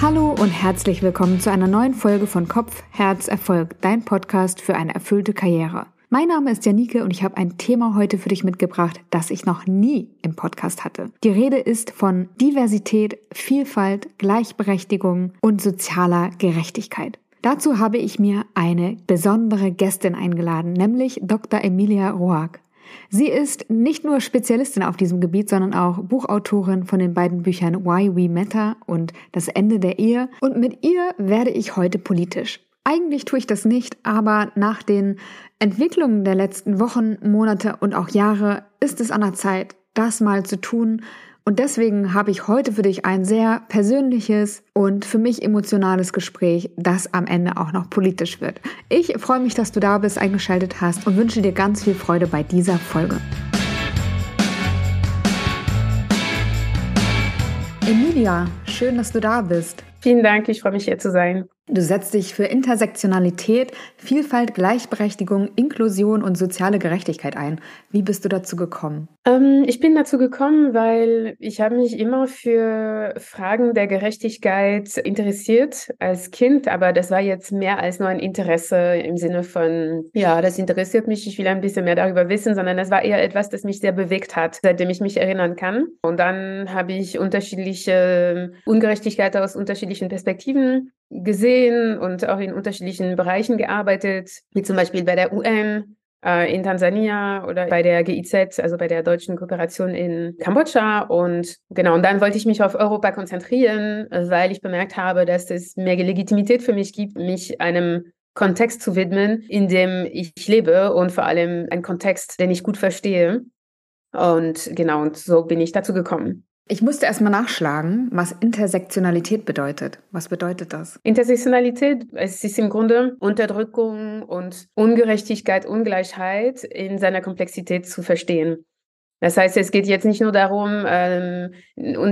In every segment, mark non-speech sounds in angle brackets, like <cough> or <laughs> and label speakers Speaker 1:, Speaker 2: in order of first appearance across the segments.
Speaker 1: Hallo und herzlich willkommen zu einer neuen Folge von Kopf, Herz, Erfolg, dein Podcast für eine erfüllte Karriere. Mein Name ist Janike und ich habe ein Thema heute für dich mitgebracht, das ich noch nie im Podcast hatte. Die Rede ist von Diversität, Vielfalt, Gleichberechtigung und sozialer Gerechtigkeit. Dazu habe ich mir eine besondere Gästin eingeladen, nämlich Dr. Emilia Roag. Sie ist nicht nur Spezialistin auf diesem Gebiet, sondern auch Buchautorin von den beiden Büchern Why We Matter und Das Ende der Ehe. Und mit ihr werde ich heute politisch. Eigentlich tue ich das nicht, aber nach den Entwicklungen der letzten Wochen, Monate und auch Jahre ist es an der Zeit, das mal zu tun, und deswegen habe ich heute für dich ein sehr persönliches und für mich emotionales Gespräch, das am Ende auch noch politisch wird. Ich freue mich, dass du da bist, eingeschaltet hast und wünsche dir ganz viel Freude bei dieser Folge. Emilia, schön, dass du da bist.
Speaker 2: Vielen Dank, ich freue mich hier zu sein.
Speaker 1: Du setzt dich für Intersektionalität, Vielfalt, Gleichberechtigung, Inklusion und soziale Gerechtigkeit ein. Wie bist du dazu gekommen?
Speaker 2: Ähm, ich bin dazu gekommen, weil ich habe mich immer für Fragen der Gerechtigkeit interessiert als Kind, aber das war jetzt mehr als nur ein Interesse im Sinne von, ja, das interessiert mich, ich will ein bisschen mehr darüber wissen, sondern das war eher etwas, das mich sehr bewegt hat, seitdem ich mich erinnern kann. Und dann habe ich unterschiedliche Ungerechtigkeiten aus unterschiedlichen Perspektiven gesehen und auch in unterschiedlichen Bereichen gearbeitet, wie zum Beispiel bei der UN, äh, in Tansania oder bei der GIZ, also bei der deutschen Kooperation in Kambodscha. Und genau, und dann wollte ich mich auf Europa konzentrieren, weil ich bemerkt habe, dass es mehr Legitimität für mich gibt, mich einem Kontext zu widmen, in dem ich lebe und vor allem ein Kontext, den ich gut verstehe. Und genau, und so bin ich dazu gekommen.
Speaker 1: Ich musste erstmal nachschlagen, was Intersektionalität bedeutet. Was bedeutet das?
Speaker 2: Intersektionalität, es ist im Grunde Unterdrückung und Ungerechtigkeit, Ungleichheit in seiner Komplexität zu verstehen. Das heißt, es geht jetzt nicht nur darum, ähm,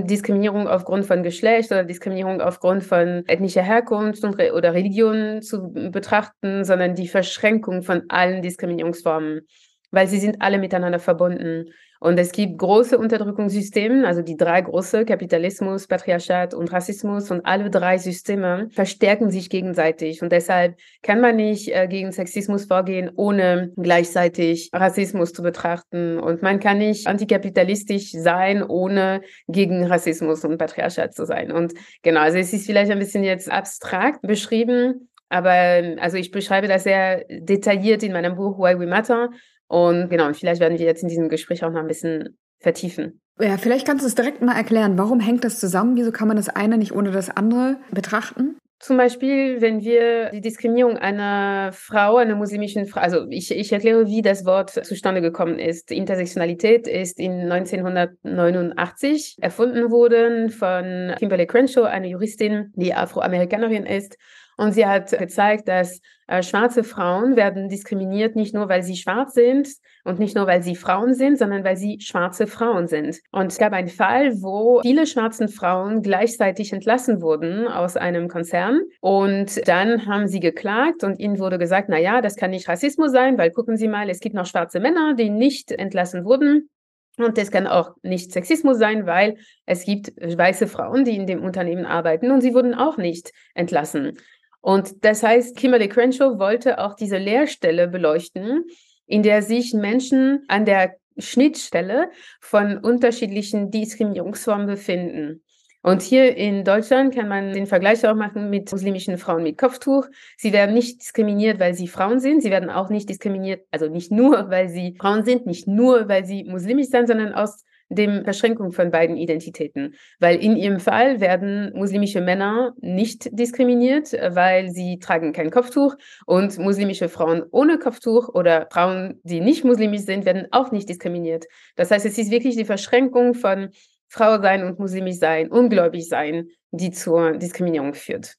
Speaker 2: Diskriminierung aufgrund von Geschlecht oder Diskriminierung aufgrund von ethnischer Herkunft und, oder Religion zu betrachten, sondern die Verschränkung von allen Diskriminierungsformen, weil sie sind alle miteinander verbunden. Und es gibt große Unterdrückungssysteme, also die drei große, Kapitalismus, Patriarchat und Rassismus. Und alle drei Systeme verstärken sich gegenseitig. Und deshalb kann man nicht äh, gegen Sexismus vorgehen, ohne gleichzeitig Rassismus zu betrachten. Und man kann nicht antikapitalistisch sein, ohne gegen Rassismus und Patriarchat zu sein. Und genau, also es ist vielleicht ein bisschen jetzt abstrakt beschrieben, aber also ich beschreibe das sehr detailliert in meinem Buch Why We Matter. Und genau, und vielleicht werden wir jetzt in diesem Gespräch auch noch ein bisschen vertiefen.
Speaker 1: Ja, vielleicht kannst du es direkt mal erklären. Warum hängt das zusammen? Wieso kann man das eine nicht ohne das andere betrachten?
Speaker 2: Zum Beispiel, wenn wir die Diskriminierung einer Frau, einer muslimischen Frau, also ich, ich erkläre, wie das Wort zustande gekommen ist. Intersektionalität ist in 1989 erfunden worden von Kimberly Crenshaw, eine Juristin, die Afroamerikanerin ist und sie hat gezeigt, dass äh, schwarze Frauen werden diskriminiert nicht nur, weil sie schwarz sind und nicht nur, weil sie Frauen sind, sondern weil sie schwarze Frauen sind. Und es gab einen Fall, wo viele schwarzen Frauen gleichzeitig entlassen wurden aus einem Konzern. Und dann haben sie geklagt und ihnen wurde gesagt, na ja, das kann nicht Rassismus sein, weil gucken Sie mal, es gibt noch schwarze Männer, die nicht entlassen wurden. Und das kann auch nicht Sexismus sein, weil es gibt weiße Frauen, die in dem Unternehmen arbeiten und sie wurden auch nicht entlassen. Und das heißt, Kimberly Crenshaw wollte auch diese Leerstelle beleuchten, in der sich Menschen an der Schnittstelle von unterschiedlichen Diskriminierungsformen befinden. Und hier in Deutschland kann man den Vergleich auch machen mit muslimischen Frauen mit Kopftuch. Sie werden nicht diskriminiert, weil sie Frauen sind. Sie werden auch nicht diskriminiert, also nicht nur, weil sie Frauen sind, nicht nur, weil sie muslimisch sind, sondern aus dem Verschränkung von beiden Identitäten. Weil in ihrem Fall werden muslimische Männer nicht diskriminiert, weil sie tragen kein Kopftuch und muslimische Frauen ohne Kopftuch oder Frauen, die nicht muslimisch sind, werden auch nicht diskriminiert. Das heißt, es ist wirklich die Verschränkung von Frau sein und muslimisch sein, ungläubig sein, die zur Diskriminierung führt.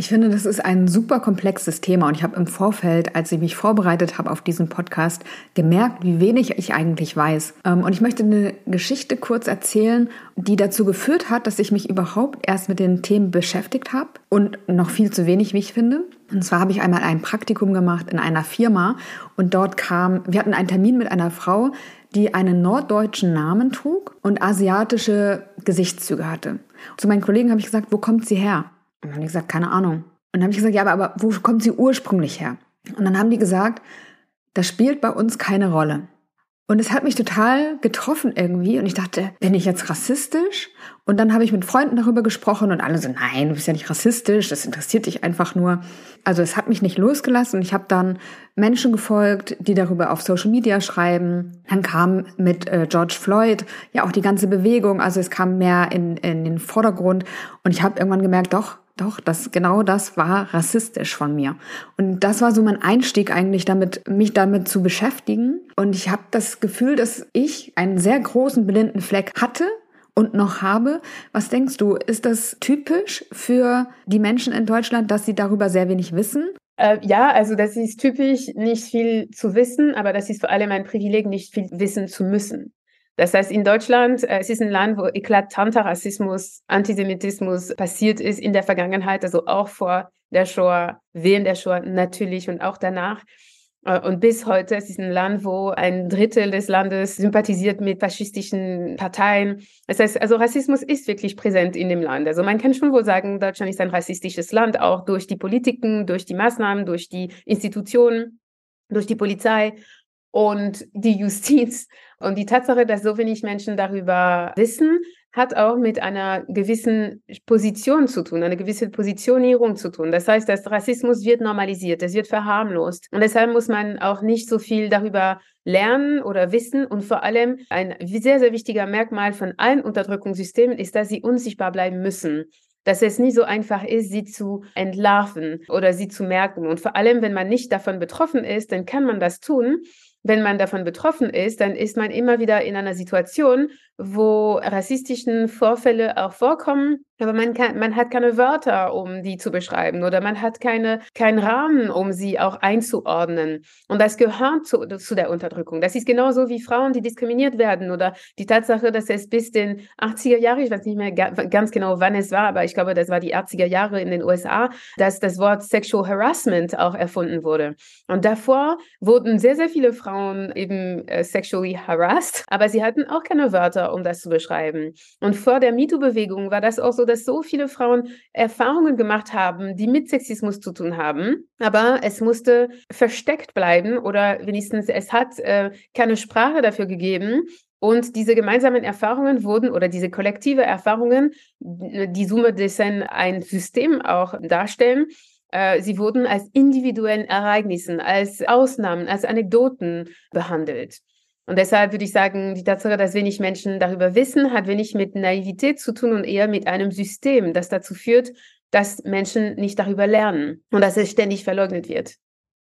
Speaker 1: Ich finde, das ist ein super komplexes Thema und ich habe im Vorfeld, als ich mich vorbereitet habe auf diesen Podcast, gemerkt, wie wenig ich eigentlich weiß. Ähm, und ich möchte eine Geschichte kurz erzählen, die dazu geführt hat, dass ich mich überhaupt erst mit den Themen beschäftigt habe und noch viel zu wenig, wie ich finde. Und zwar habe ich einmal ein Praktikum gemacht in einer Firma und dort kam, wir hatten einen Termin mit einer Frau, die einen norddeutschen Namen trug und asiatische Gesichtszüge hatte. Zu meinen Kollegen habe ich gesagt, wo kommt sie her? Und dann haben die gesagt, keine Ahnung. Und dann habe ich gesagt, ja, aber, aber wo kommt sie ursprünglich her? Und dann haben die gesagt, das spielt bei uns keine Rolle. Und es hat mich total getroffen irgendwie. Und ich dachte, bin ich jetzt rassistisch? Und dann habe ich mit Freunden darüber gesprochen und alle so, nein, du bist ja nicht rassistisch, das interessiert dich einfach nur. Also es hat mich nicht losgelassen. Und ich habe dann Menschen gefolgt, die darüber auf Social Media schreiben. Dann kam mit äh, George Floyd ja auch die ganze Bewegung. Also es kam mehr in, in den Vordergrund. Und ich habe irgendwann gemerkt, doch, doch, das, genau das war rassistisch von mir. Und das war so mein Einstieg eigentlich damit, mich damit zu beschäftigen. Und ich habe das Gefühl, dass ich einen sehr großen blinden Fleck hatte und noch habe. Was denkst du, ist das typisch für die Menschen in Deutschland, dass sie darüber sehr wenig wissen?
Speaker 2: Äh, ja, also das ist typisch, nicht viel zu wissen, aber das ist vor allem ein Privileg, nicht viel wissen zu müssen. Das heißt, in Deutschland, äh, es ist ein Land, wo eklatanter Rassismus, Antisemitismus passiert ist in der Vergangenheit, also auch vor der Shoah, während der Shoah natürlich und auch danach. Äh, und bis heute es ist ein Land, wo ein Drittel des Landes sympathisiert mit faschistischen Parteien. Das heißt, also Rassismus ist wirklich präsent in dem Land. Also man kann schon wohl sagen, Deutschland ist ein rassistisches Land, auch durch die Politiken, durch die Maßnahmen, durch die Institutionen, durch die Polizei und die Justiz. <laughs> Und die Tatsache, dass so wenig Menschen darüber wissen, hat auch mit einer gewissen Position zu tun, eine gewisse Positionierung zu tun. Das heißt, dass Rassismus wird normalisiert, es wird verharmlost. Und deshalb muss man auch nicht so viel darüber lernen oder wissen. Und vor allem ein sehr, sehr wichtiger Merkmal von allen Unterdrückungssystemen ist, dass sie unsichtbar bleiben müssen dass es nie so einfach ist, sie zu entlarven oder sie zu merken. Und vor allem, wenn man nicht davon betroffen ist, dann kann man das tun wenn man davon betroffen ist, dann ist man immer wieder in einer Situation, wo rassistischen Vorfälle auch vorkommen, aber man, kann, man hat keine Wörter, um die zu beschreiben oder man hat keine, keinen Rahmen, um sie auch einzuordnen. Und das gehört zu, zu der Unterdrückung. Das ist genauso wie Frauen, die diskriminiert werden oder die Tatsache, dass es bis den 80er Jahre, ich weiß nicht mehr ganz genau, wann es war, aber ich glaube, das war die 80er Jahre in den USA, dass das Wort Sexual Harassment auch erfunden wurde. Und davor wurden sehr, sehr viele Frauen eben äh, sexually harassed, aber sie hatten auch keine Wörter um das zu beschreiben. Und vor der MeToo-Bewegung war das auch so, dass so viele Frauen Erfahrungen gemacht haben, die mit Sexismus zu tun haben. Aber es musste versteckt bleiben oder wenigstens es hat äh, keine Sprache dafür gegeben. Und diese gemeinsamen Erfahrungen wurden oder diese kollektive Erfahrungen, die Summe dessen ein System auch darstellen, äh, sie wurden als individuellen Ereignissen, als Ausnahmen, als Anekdoten behandelt. Und deshalb würde ich sagen, die Tatsache, dass wenig Menschen darüber wissen, hat wenig mit Naivität zu tun und eher mit einem System, das dazu führt, dass Menschen nicht darüber lernen und dass es ständig verleugnet wird.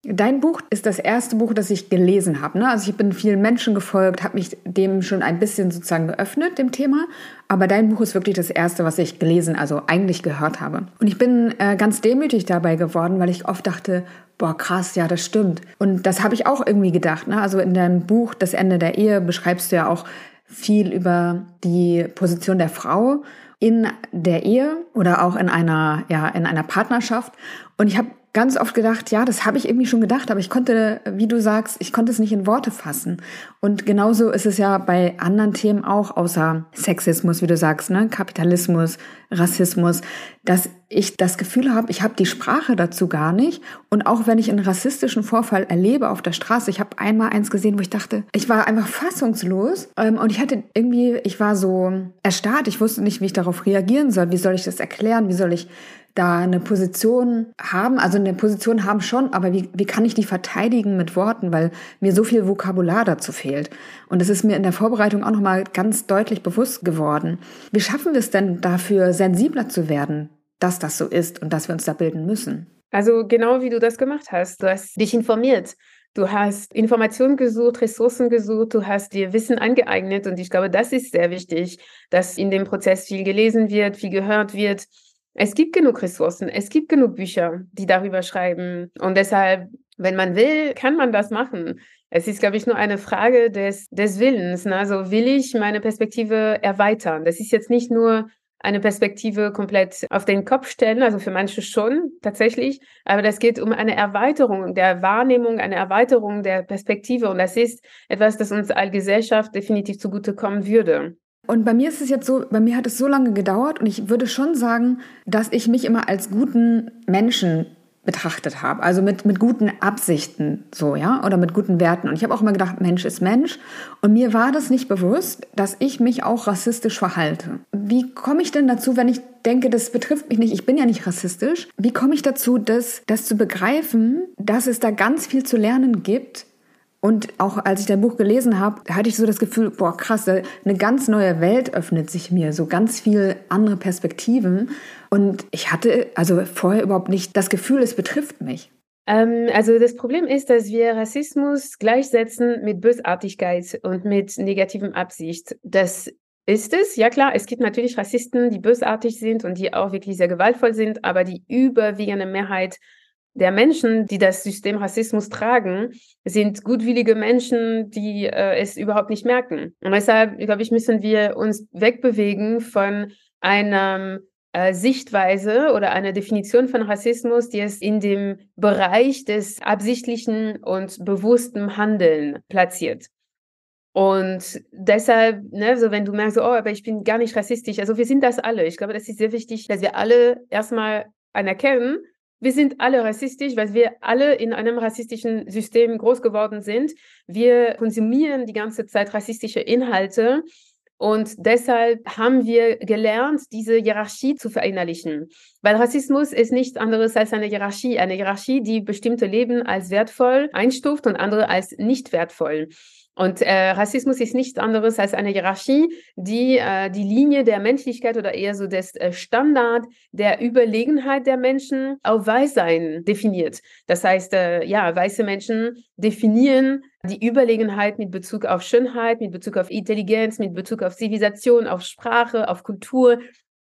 Speaker 1: Dein Buch ist das erste Buch, das ich gelesen habe. Ne? Also ich bin vielen Menschen gefolgt, habe mich dem schon ein bisschen sozusagen geöffnet, dem Thema. Aber dein Buch ist wirklich das erste, was ich gelesen, also eigentlich gehört habe. Und ich bin äh, ganz demütig dabei geworden, weil ich oft dachte, boah, krass, ja, das stimmt. Und das habe ich auch irgendwie gedacht. Ne? Also in deinem Buch Das Ende der Ehe beschreibst du ja auch viel über die Position der Frau in der Ehe oder auch in einer, ja, in einer Partnerschaft. Und ich habe ganz oft gedacht, ja, das habe ich irgendwie schon gedacht, aber ich konnte, wie du sagst, ich konnte es nicht in Worte fassen. Und genauso ist es ja bei anderen Themen auch, außer Sexismus, wie du sagst, ne, Kapitalismus, Rassismus, dass ich das Gefühl habe, ich habe die Sprache dazu gar nicht. Und auch wenn ich einen rassistischen Vorfall erlebe auf der Straße, ich habe einmal eins gesehen, wo ich dachte, ich war einfach fassungslos ähm, und ich hatte irgendwie, ich war so erstarrt, ich wusste nicht, wie ich darauf reagieren soll, wie soll ich das erklären, wie soll ich da eine Position haben, also eine Position haben schon, aber wie, wie kann ich die verteidigen mit Worten, weil mir so viel Vokabular dazu fehlt. Und das ist mir in der Vorbereitung auch nochmal ganz deutlich bewusst geworden. Wie schaffen wir es denn dafür, sensibler zu werden, dass das so ist und dass wir uns da bilden müssen?
Speaker 2: Also genau wie du das gemacht hast. Du hast dich informiert. Du hast Informationen gesucht, Ressourcen gesucht, du hast dir Wissen angeeignet und ich glaube, das ist sehr wichtig, dass in dem Prozess viel gelesen wird, viel gehört wird, es gibt genug Ressourcen, es gibt genug Bücher, die darüber schreiben. Und deshalb, wenn man will, kann man das machen. Es ist, glaube ich, nur eine Frage des, des Willens. Ne? Also will ich meine Perspektive erweitern? Das ist jetzt nicht nur eine Perspektive komplett auf den Kopf stellen, also für manche schon tatsächlich, aber das geht um eine Erweiterung der Wahrnehmung, eine Erweiterung der Perspektive und das ist etwas, das uns als Gesellschaft definitiv zugutekommen würde.
Speaker 1: Und bei mir ist es jetzt so, bei mir hat es so lange gedauert und ich würde schon sagen, dass ich mich immer als guten Menschen betrachtet habe. Also mit, mit guten Absichten, so, ja, oder mit guten Werten. Und ich habe auch immer gedacht, Mensch ist Mensch. Und mir war das nicht bewusst, dass ich mich auch rassistisch verhalte. Wie komme ich denn dazu, wenn ich denke, das betrifft mich nicht, ich bin ja nicht rassistisch. Wie komme ich dazu, das, das zu begreifen, dass es da ganz viel zu lernen gibt, und auch als ich dein Buch gelesen habe, hatte ich so das Gefühl, boah, krass, eine ganz neue Welt öffnet sich mir, so ganz viel andere Perspektiven. Und ich hatte also vorher überhaupt nicht das Gefühl, es betrifft mich.
Speaker 2: Ähm, also das Problem ist, dass wir Rassismus gleichsetzen mit Bösartigkeit und mit negativem Absicht. Das ist es, ja klar, es gibt natürlich Rassisten, die bösartig sind und die auch wirklich sehr gewaltvoll sind, aber die überwiegende Mehrheit der Menschen, die das System Rassismus tragen, sind gutwillige Menschen, die äh, es überhaupt nicht merken. Und deshalb, glaube ich, müssen wir uns wegbewegen von einer äh, Sichtweise oder einer Definition von Rassismus, die es in dem Bereich des absichtlichen und bewussten Handeln platziert. Und deshalb, ne, so wenn du merkst, oh, aber ich bin gar nicht rassistisch, also wir sind das alle. Ich glaube, das ist sehr wichtig, dass wir alle erstmal anerkennen, wir sind alle rassistisch, weil wir alle in einem rassistischen System groß geworden sind. Wir konsumieren die ganze Zeit rassistische Inhalte. Und deshalb haben wir gelernt, diese Hierarchie zu verinnerlichen. Weil Rassismus ist nichts anderes als eine Hierarchie. Eine Hierarchie, die bestimmte Leben als wertvoll einstuft und andere als nicht wertvoll. Und äh, Rassismus ist nichts anderes als eine Hierarchie, die äh, die Linie der Menschlichkeit oder eher so des äh, Standard der Überlegenheit der Menschen auf Weißsein definiert. Das heißt, äh, ja, weiße Menschen definieren die Überlegenheit mit Bezug auf Schönheit, mit Bezug auf Intelligenz, mit Bezug auf Zivilisation, auf Sprache, auf Kultur,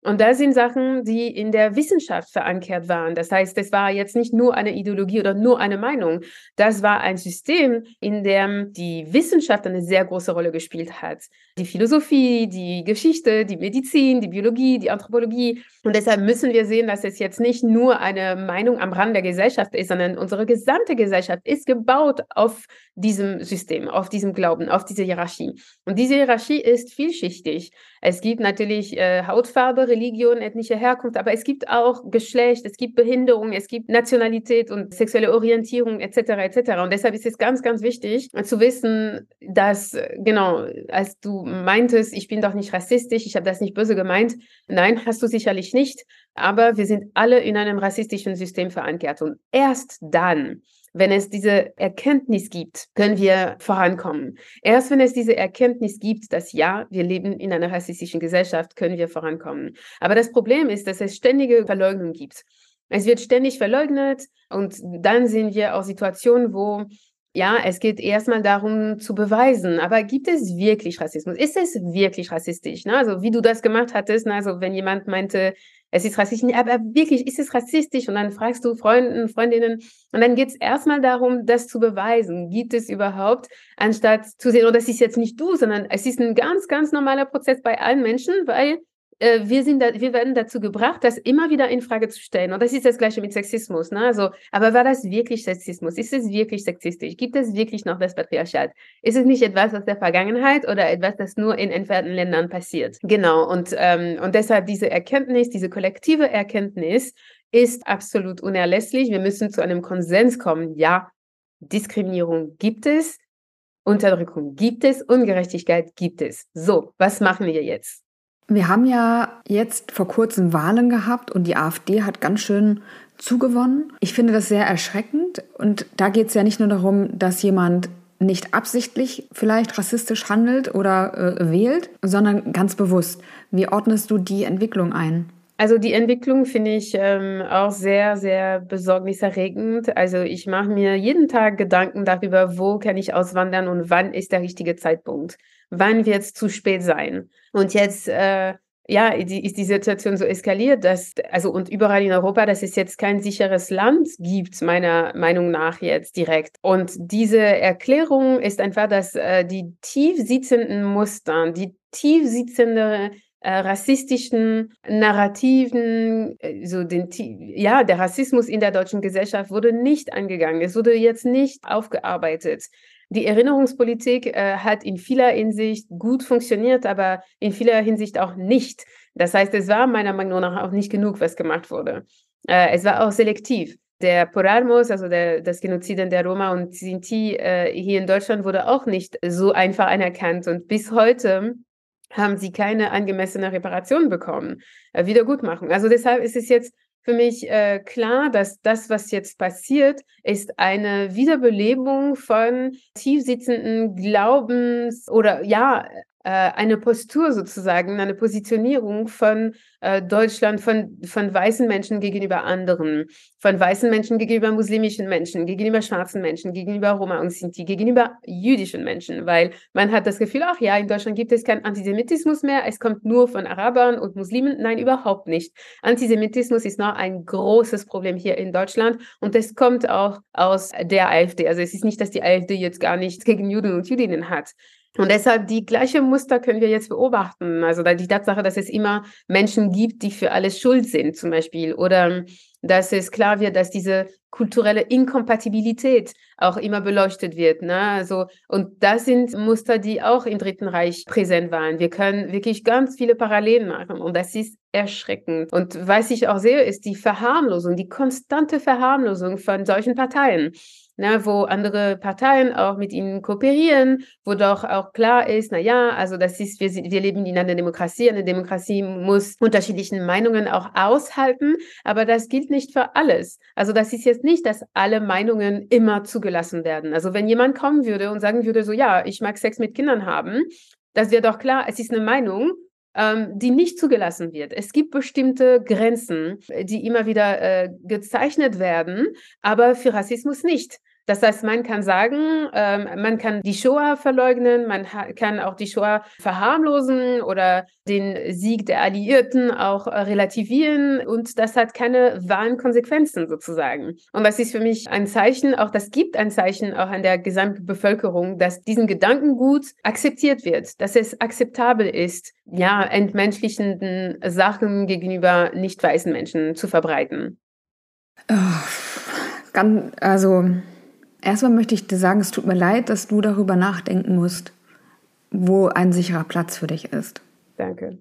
Speaker 2: und das sind Sachen, die in der Wissenschaft verankert waren. Das heißt, es war jetzt nicht nur eine Ideologie oder nur eine Meinung. Das war ein System, in dem die Wissenschaft eine sehr große Rolle gespielt hat. Die Philosophie, die Geschichte, die Medizin, die Biologie, die Anthropologie. Und deshalb müssen wir sehen, dass es jetzt nicht nur eine Meinung am Rand der Gesellschaft ist, sondern unsere gesamte Gesellschaft ist gebaut auf diesem System, auf diesem Glauben, auf diese Hierarchie. Und diese Hierarchie ist vielschichtig. Es gibt natürlich äh, Hautfarbe, Religion, ethnische Herkunft, aber es gibt auch Geschlecht, es gibt Behinderung, es gibt Nationalität und sexuelle Orientierung etc. etc. Und deshalb ist es ganz, ganz wichtig zu wissen, dass genau, als du meintest, ich bin doch nicht rassistisch, ich habe das nicht böse gemeint. Nein, hast du sicherlich nicht. Aber wir sind alle in einem rassistischen System verankert. Und erst dann, wenn es diese Erkenntnis gibt, können wir vorankommen. Erst wenn es diese Erkenntnis gibt, dass ja, wir leben in einer rassistischen Gesellschaft, können wir vorankommen. Aber das Problem ist, dass es ständige Verleugnung gibt. Es wird ständig verleugnet und dann sehen wir auch Situationen, wo ja, es geht erstmal darum zu beweisen, aber gibt es wirklich Rassismus? Ist es wirklich rassistisch? Ne? Also wie du das gemacht hattest, ne? also wenn jemand meinte, es ist rassistisch, aber wirklich, ist es rassistisch? Und dann fragst du Freunden, Freundinnen, und dann geht es erstmal darum, das zu beweisen. Gibt es überhaupt, anstatt zu sehen, oh, das ist jetzt nicht du, sondern es ist ein ganz, ganz normaler Prozess bei allen Menschen, weil äh, wir, sind da, wir werden dazu gebracht, das immer wieder in Frage zu stellen. Und das ist das Gleiche mit Sexismus. Ne? Also, aber war das wirklich Sexismus? Ist es wirklich sexistisch? Gibt es wirklich noch das Patriarchat? Ist es nicht etwas aus der Vergangenheit oder etwas, das nur in entfernten Ländern passiert? Genau. Und, ähm, und deshalb diese Erkenntnis, diese kollektive Erkenntnis ist absolut unerlässlich. Wir müssen zu einem Konsens kommen. Ja, Diskriminierung gibt es. Unterdrückung gibt es, Ungerechtigkeit gibt es. So, was machen wir jetzt?
Speaker 1: Wir haben ja jetzt vor kurzem Wahlen gehabt und die AfD hat ganz schön zugewonnen. Ich finde das sehr erschreckend und da geht es ja nicht nur darum, dass jemand nicht absichtlich vielleicht rassistisch handelt oder äh, wählt, sondern ganz bewusst. Wie ordnest du die Entwicklung ein?
Speaker 2: Also die Entwicklung finde ich ähm, auch sehr, sehr besorgniserregend. Also ich mache mir jeden Tag Gedanken darüber, wo kann ich auswandern und wann ist der richtige Zeitpunkt wann wird es zu spät sein? Und jetzt, äh, ja, die, ist die Situation so eskaliert, dass, also und überall in Europa, dass es jetzt kein sicheres Land gibt, meiner Meinung nach jetzt direkt. Und diese Erklärung ist einfach, dass äh, die tief sitzenden Muster, die tief sitzende rassistischen Narrativen, äh, so den, ja, der Rassismus in der deutschen Gesellschaft wurde nicht angegangen. Es wurde jetzt nicht aufgearbeitet. die Erinnerungspolitik äh, hat in vieler Hinsicht gut funktioniert, aber in vieler Hinsicht auch nicht. Das heißt, es war meiner Meinung nach auch nicht genug, was gemacht wurde. Äh, es war auch selektiv. Der Porarmos, also der, das Genozid der Roma und Sinti äh, hier in Deutschland, wurde auch nicht so einfach anerkannt. Und bis heute haben sie keine angemessene Reparation bekommen, äh, Wiedergutmachung. Also deshalb ist es jetzt für mich äh, klar, dass das, was jetzt passiert, ist eine Wiederbelebung von tiefsitzenden Glaubens- oder ja, eine Postur sozusagen, eine Positionierung von äh, Deutschland, von, von weißen Menschen gegenüber anderen, von weißen Menschen gegenüber muslimischen Menschen, gegenüber schwarzen Menschen, gegenüber Roma und Sinti, gegenüber jüdischen Menschen, weil man hat das Gefühl, ach ja, in Deutschland gibt es keinen Antisemitismus mehr, es kommt nur von Arabern und Muslimen. Nein, überhaupt nicht. Antisemitismus ist noch ein großes Problem hier in Deutschland und es kommt auch aus der AfD. Also es ist nicht, dass die AfD jetzt gar nichts gegen Juden und Jüdinnen hat. Und deshalb die gleiche Muster können wir jetzt beobachten. Also die Tatsache, dass es immer Menschen gibt, die für alles schuld sind, zum Beispiel, oder dass es klar wird, dass diese kulturelle Inkompatibilität auch immer beleuchtet wird. Ne? Also, und das sind Muster, die auch im Dritten Reich präsent waren. Wir können wirklich ganz viele Parallelen machen und das ist erschreckend. Und was ich auch sehe, ist die Verharmlosung, die konstante Verharmlosung von solchen Parteien ne, wo andere Parteien auch mit ihnen kooperieren, wo doch auch klar ist, na ja, also das ist, wir, wir leben in einer Demokratie, eine Demokratie muss unterschiedlichen Meinungen auch aushalten, aber das gilt nicht für alles. Also das ist jetzt nicht, dass alle Meinungen immer zugelassen werden. Also wenn jemand kommen würde und sagen würde, so ja, ich mag Sex mit Kindern haben, das wäre doch klar, es ist eine Meinung, ähm, die nicht zugelassen wird. Es gibt bestimmte Grenzen, die immer wieder äh, gezeichnet werden, aber für Rassismus nicht. Das heißt, man kann sagen, ähm, man kann die Shoah verleugnen, man kann auch die Shoah verharmlosen oder den Sieg der Alliierten auch äh, relativieren und das hat keine wahren Konsequenzen sozusagen. Und das ist für mich ein Zeichen, auch das gibt ein Zeichen auch an der gesamten Bevölkerung, dass diesen Gedankengut akzeptiert wird, dass es akzeptabel ist, ja, entmenschlichenden Sachen gegenüber nicht weißen Menschen zu verbreiten.
Speaker 1: Oh, ganz, also Erstmal möchte ich dir sagen, es tut mir leid, dass du darüber nachdenken musst, wo ein sicherer Platz für dich ist.
Speaker 2: Danke.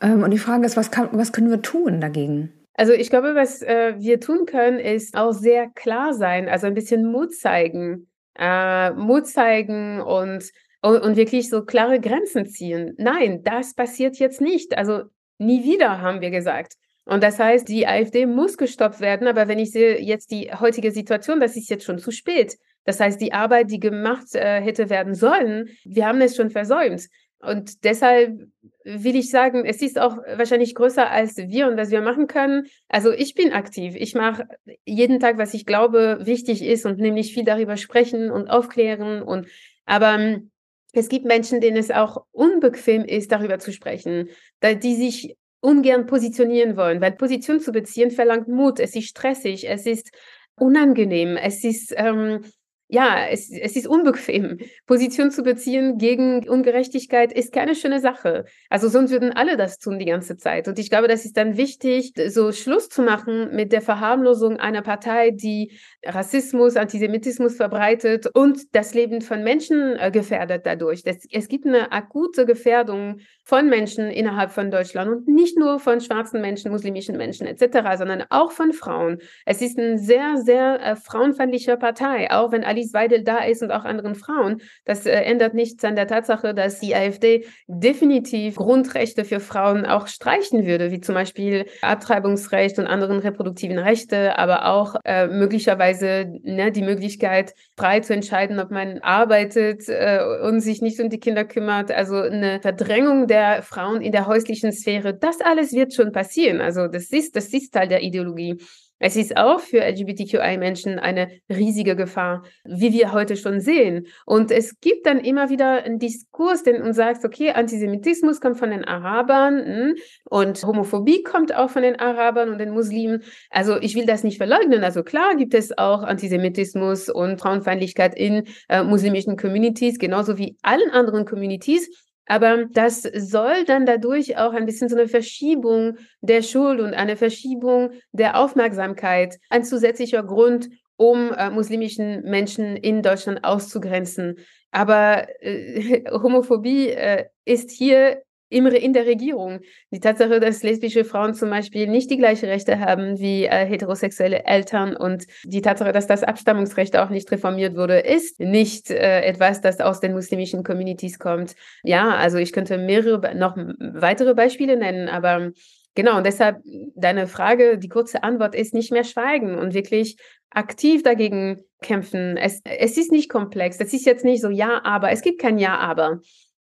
Speaker 1: Ähm, und die Frage ist, was, kann, was können wir tun dagegen?
Speaker 2: Also ich glaube, was äh, wir tun können, ist auch sehr klar sein, also ein bisschen Mut zeigen, äh, Mut zeigen und, und, und wirklich so klare Grenzen ziehen. Nein, das passiert jetzt nicht. Also nie wieder, haben wir gesagt. Und das heißt, die AfD muss gestoppt werden. Aber wenn ich sehe jetzt die heutige Situation, das ist jetzt schon zu spät. Das heißt, die Arbeit, die gemacht äh, hätte werden sollen, wir haben es schon versäumt. Und deshalb will ich sagen, es ist auch wahrscheinlich größer als wir und was wir machen können. Also ich bin aktiv. Ich mache jeden Tag, was ich glaube wichtig ist und nämlich viel darüber sprechen und aufklären. Und aber ähm, es gibt Menschen, denen es auch unbequem ist, darüber zu sprechen, die sich ungern positionieren wollen, weil Position zu beziehen verlangt Mut, es ist stressig, es ist unangenehm, es ist ähm, ja, es, es ist unbequem. Position zu beziehen gegen Ungerechtigkeit ist keine schöne Sache. Also sonst würden alle das tun die ganze Zeit. Und ich glaube, das ist dann wichtig, so Schluss zu machen mit der Verharmlosung einer Partei, die Rassismus, Antisemitismus verbreitet und das Leben von Menschen äh, gefährdet dadurch. Das, es gibt eine akute Gefährdung von Menschen innerhalb von Deutschland und nicht nur von schwarzen Menschen, muslimischen Menschen etc., sondern auch von Frauen. Es ist eine sehr, sehr äh, frauenfeindliche Partei, auch wenn Alice Weidel da ist und auch anderen Frauen. Das äh, ändert nichts an der Tatsache, dass die AfD definitiv Grundrechte für Frauen auch streichen würde, wie zum Beispiel Abtreibungsrecht und anderen reproduktiven Rechte, aber auch äh, möglicherweise ne, die Möglichkeit, frei zu entscheiden, ob man arbeitet äh, und sich nicht um die Kinder kümmert. Also eine Verdrängung der Frauen in der häuslichen Sphäre. Das alles wird schon passieren. Also das ist, das ist Teil der Ideologie. Es ist auch für LGBTQI-Menschen eine riesige Gefahr, wie wir heute schon sehen. Und es gibt dann immer wieder einen Diskurs, den uns sagt, okay, Antisemitismus kommt von den Arabern hm, und Homophobie kommt auch von den Arabern und den Muslimen. Also ich will das nicht verleugnen. Also klar gibt es auch Antisemitismus und Frauenfeindlichkeit in äh, muslimischen Communities, genauso wie allen anderen Communities. Aber das soll dann dadurch auch ein bisschen so eine Verschiebung der Schuld und eine Verschiebung der Aufmerksamkeit, ein zusätzlicher Grund, um äh, muslimischen Menschen in Deutschland auszugrenzen. Aber äh, <laughs> Homophobie äh, ist hier immer in der Regierung. Die Tatsache, dass lesbische Frauen zum Beispiel nicht die gleichen Rechte haben wie äh, heterosexuelle Eltern und die Tatsache, dass das Abstammungsrecht auch nicht reformiert wurde, ist nicht äh, etwas, das aus den muslimischen Communities kommt. Ja, also ich könnte mehrere, noch weitere Beispiele nennen, aber genau, und deshalb deine Frage, die kurze Antwort ist nicht mehr schweigen und wirklich aktiv dagegen kämpfen. Es, es ist nicht komplex. Es ist jetzt nicht so ja, aber. Es gibt kein ja, aber,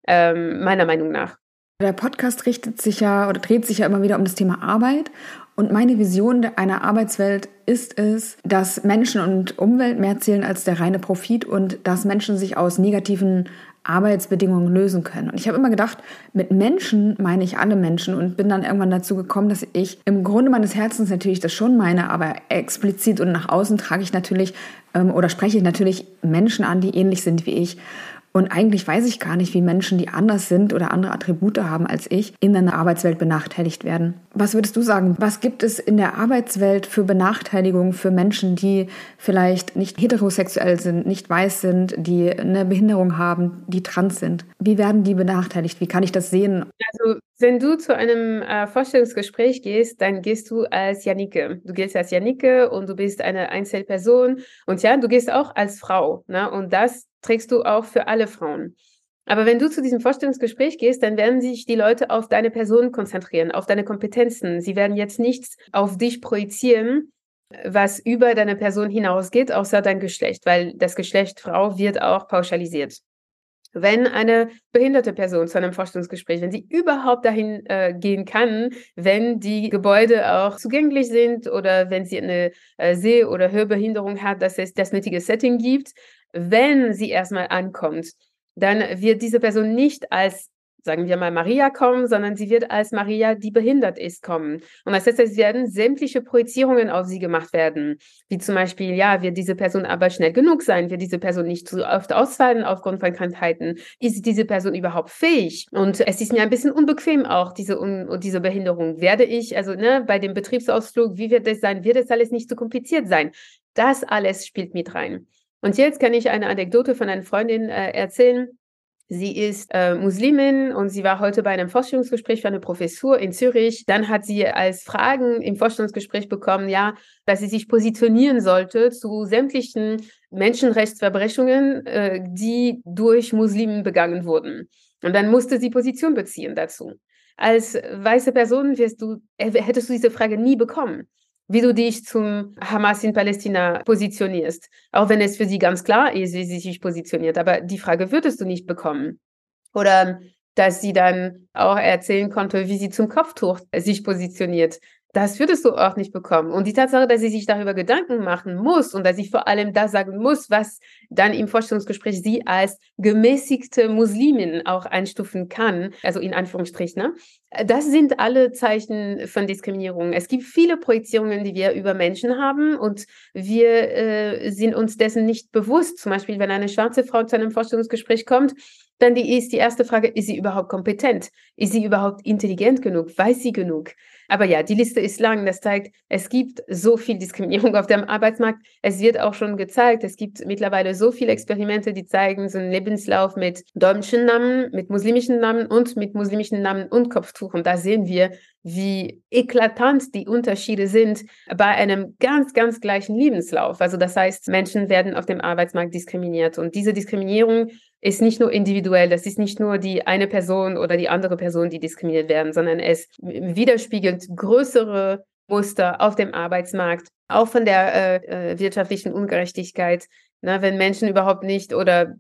Speaker 2: ähm, meiner Meinung nach.
Speaker 1: Der Podcast richtet sich ja oder dreht sich ja immer wieder um das Thema Arbeit. Und meine Vision einer Arbeitswelt ist es, dass Menschen und Umwelt mehr zählen als der reine Profit und dass Menschen sich aus negativen Arbeitsbedingungen lösen können. Und ich habe immer gedacht, mit Menschen meine ich alle Menschen und bin dann irgendwann dazu gekommen, dass ich im Grunde meines Herzens natürlich das schon meine, aber explizit und nach außen trage ich natürlich ähm, oder spreche ich natürlich Menschen an, die ähnlich sind wie ich. Und eigentlich weiß ich gar nicht, wie Menschen, die anders sind oder andere Attribute haben als ich, in einer Arbeitswelt benachteiligt werden. Was würdest du sagen? Was gibt es in der Arbeitswelt für Benachteiligungen für Menschen, die vielleicht nicht heterosexuell sind, nicht weiß sind, die eine Behinderung haben, die trans sind? Wie werden die benachteiligt? Wie kann ich das sehen?
Speaker 2: Also wenn du zu einem äh, Vorstellungsgespräch gehst, dann gehst du als Janike. Du gehst als Janike und du bist eine Einzelperson. Und ja, du gehst auch als Frau. Ne? Und das trägst du auch für alle Frauen. Aber wenn du zu diesem Vorstellungsgespräch gehst, dann werden sich die Leute auf deine Person konzentrieren, auf deine Kompetenzen. Sie werden jetzt nichts auf dich projizieren, was über deine Person hinausgeht, außer dein Geschlecht, weil das Geschlecht Frau wird auch pauschalisiert. Wenn eine behinderte Person zu einem Vorstellungsgespräch, wenn sie überhaupt dahin äh, gehen kann, wenn die Gebäude auch zugänglich sind oder wenn sie eine äh, Seh- oder Hörbehinderung hat, dass es das nötige Setting gibt, wenn sie erstmal ankommt, dann wird diese Person nicht als, sagen wir mal, Maria kommen, sondern sie wird als Maria, die behindert ist, kommen. Und das heißt, es werden sämtliche Projizierungen auf sie gemacht werden. Wie zum Beispiel, ja, wird diese Person aber schnell genug sein? Wird diese Person nicht zu oft ausfallen aufgrund von Krankheiten? Ist diese Person überhaupt fähig? Und es ist mir ein bisschen unbequem auch, diese, un diese Behinderung. Werde ich, also ne, bei dem Betriebsausflug, wie wird es sein? Wird es alles nicht zu kompliziert sein? Das alles spielt mit rein. Und jetzt kann ich eine Anekdote von einer Freundin äh, erzählen. Sie ist äh, Muslimin und sie war heute bei einem Vorstellungsgespräch für eine Professur in Zürich. Dann hat sie als Fragen im Vorstellungsgespräch bekommen, ja, dass sie sich positionieren sollte zu sämtlichen Menschenrechtsverbrechungen, äh, die durch Muslimen begangen wurden. Und dann musste sie Position beziehen dazu. Als weiße Person du, äh, hättest du diese Frage nie bekommen wie du dich zum Hamas in Palästina positionierst. Auch wenn es für sie ganz klar ist, wie sie sich positioniert. Aber die Frage würdest du nicht bekommen. Oder dass sie dann auch erzählen konnte, wie sie zum Kopftuch sich positioniert. Das würdest du auch nicht bekommen. Und die Tatsache, dass sie sich darüber Gedanken machen muss und dass sie vor allem das sagen muss, was dann im Vorstellungsgespräch sie als gemäßigte Muslimin auch einstufen kann, also in Anführungsstrichen, ne? das sind alle Zeichen von Diskriminierung. Es gibt viele Projizierungen, die wir über Menschen haben und wir äh, sind uns dessen nicht bewusst. Zum Beispiel, wenn eine schwarze Frau zu einem Vorstellungsgespräch kommt, dann die ist die erste Frage, ist sie überhaupt kompetent? Ist sie überhaupt intelligent genug? Weiß sie genug? Aber ja, die Liste ist lang. Das zeigt, es gibt so viel Diskriminierung auf dem Arbeitsmarkt. Es wird auch schon gezeigt, es gibt mittlerweile so viele Experimente, die zeigen so einen Lebenslauf mit deutschen Namen, mit muslimischen Namen und mit muslimischen Namen und Kopftuch. Und da sehen wir, wie eklatant die Unterschiede sind bei einem ganz, ganz gleichen Lebenslauf. Also das heißt, Menschen werden auf dem Arbeitsmarkt diskriminiert. Und diese Diskriminierung ist nicht nur individuell, das ist nicht nur die eine Person oder die andere Person, die diskriminiert werden, sondern es widerspiegelt größere Muster auf dem Arbeitsmarkt, auch von der äh, äh wirtschaftlichen Ungerechtigkeit. Na, wenn Menschen überhaupt nicht oder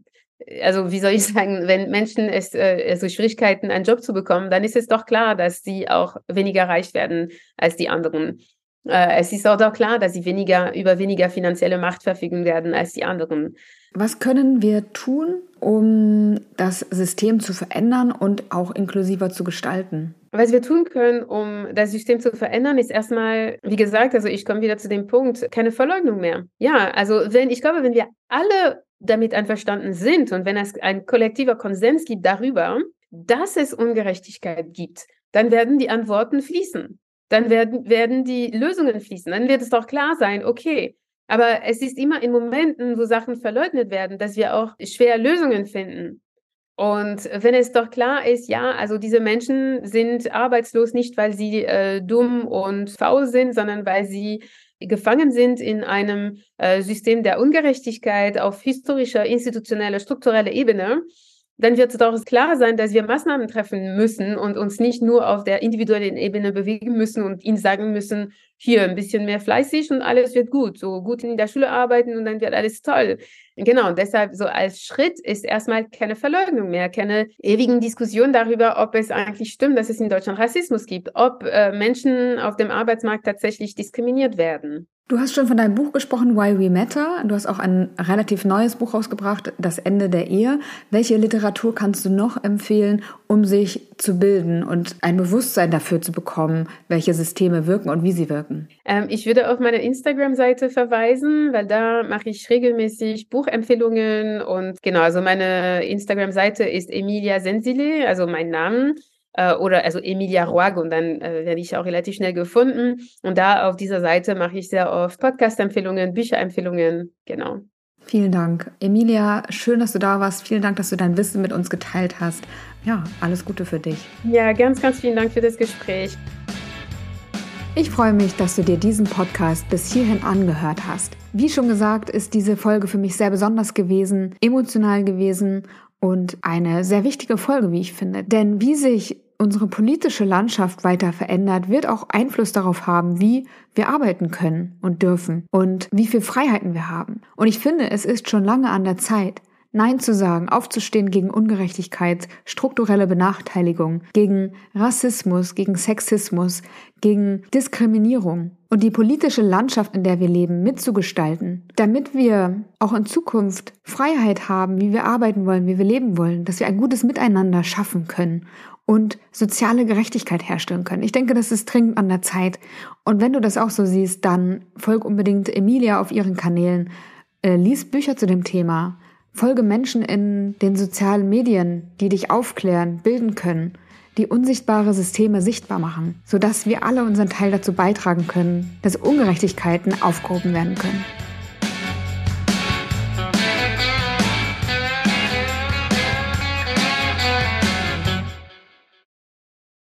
Speaker 2: also wie soll ich <laughs> sagen, wenn Menschen es äh, also Schwierigkeiten, einen Job zu bekommen, dann ist es doch klar, dass sie auch weniger reich werden als die anderen. Äh, es ist auch doch klar, dass sie weniger über weniger finanzielle Macht verfügen werden als die anderen.
Speaker 1: Was können wir tun, um das System zu verändern und auch inklusiver zu gestalten?
Speaker 2: Was wir tun können, um das System zu verändern, ist erstmal, wie gesagt, also ich komme wieder zu dem Punkt, keine Verleugnung mehr. Ja, also wenn, ich glaube, wenn wir alle damit einverstanden sind und wenn es ein kollektiver Konsens gibt darüber, dass es Ungerechtigkeit gibt, dann werden die Antworten fließen. Dann werden, werden die Lösungen fließen. Dann wird es doch klar sein, okay, Aber es ist immer in Momenten, wo Sachen verleugnet werden, dass wir auch schwer Lösungen finden. Und wenn es doch klar ist, ja, also diese Menschen sind arbeitslos nicht, weil sie äh, dumm und faul sind, sondern weil sie gefangen sind in einem äh, System der Ungerechtigkeit auf historischer, institutioneller, struktureller Ebene, dann wird es doch klar sein, dass wir Maßnahmen treffen müssen und uns nicht nur auf der individuellen Ebene bewegen müssen und ihnen sagen müssen, hier ein bisschen mehr fleißig und alles wird gut, so gut in der Schule arbeiten und dann wird alles toll. Genau, und deshalb so als Schritt ist erstmal keine Verleugnung mehr, keine ewigen Diskussionen darüber, ob es eigentlich stimmt, dass es in Deutschland Rassismus gibt, ob äh, Menschen auf dem Arbeitsmarkt tatsächlich diskriminiert werden.
Speaker 1: Du hast schon von deinem Buch gesprochen, Why We Matter. Du hast auch ein relativ neues Buch rausgebracht, Das Ende der Ehe. Welche Literatur kannst du noch empfehlen, um sich zu bilden und ein Bewusstsein dafür zu bekommen, welche Systeme wirken und wie sie wirken?
Speaker 2: Ähm, ich würde auf meine Instagram-Seite verweisen, weil da mache ich regelmäßig Buchempfehlungen und genau, also meine Instagram-Seite ist Emilia Sensile, also mein Name äh, oder also Emilia Roig und dann äh, werde ich auch relativ schnell gefunden. Und da auf dieser Seite mache ich sehr oft Podcast-Empfehlungen, Bücherempfehlungen, genau.
Speaker 1: Vielen Dank. Emilia, schön, dass du da warst. Vielen Dank, dass du dein Wissen mit uns geteilt hast. Ja, alles Gute für dich.
Speaker 2: Ja, ganz, ganz vielen Dank für das Gespräch.
Speaker 1: Ich freue mich, dass du dir diesen Podcast bis hierhin angehört hast. Wie schon gesagt, ist diese Folge für mich sehr besonders gewesen, emotional gewesen und eine sehr wichtige Folge, wie ich finde. Denn wie sich unsere politische Landschaft weiter verändert, wird auch Einfluss darauf haben, wie wir arbeiten können und dürfen und wie viel Freiheiten wir haben. Und ich finde, es ist schon lange an der Zeit, Nein zu sagen, aufzustehen gegen Ungerechtigkeit, strukturelle Benachteiligung, gegen Rassismus, gegen Sexismus, gegen Diskriminierung und die politische Landschaft, in der wir leben, mitzugestalten, damit wir auch in Zukunft Freiheit haben, wie wir arbeiten wollen, wie wir leben wollen, dass wir ein gutes Miteinander schaffen können und soziale Gerechtigkeit herstellen können. Ich denke, das ist dringend an der Zeit. Und wenn du das auch so siehst, dann folg unbedingt Emilia auf ihren Kanälen, äh, lies Bücher zu dem Thema, folge Menschen in den sozialen Medien, die dich aufklären, bilden können, die unsichtbare Systeme sichtbar machen, sodass wir alle unseren Teil dazu beitragen können, dass Ungerechtigkeiten aufgehoben werden können.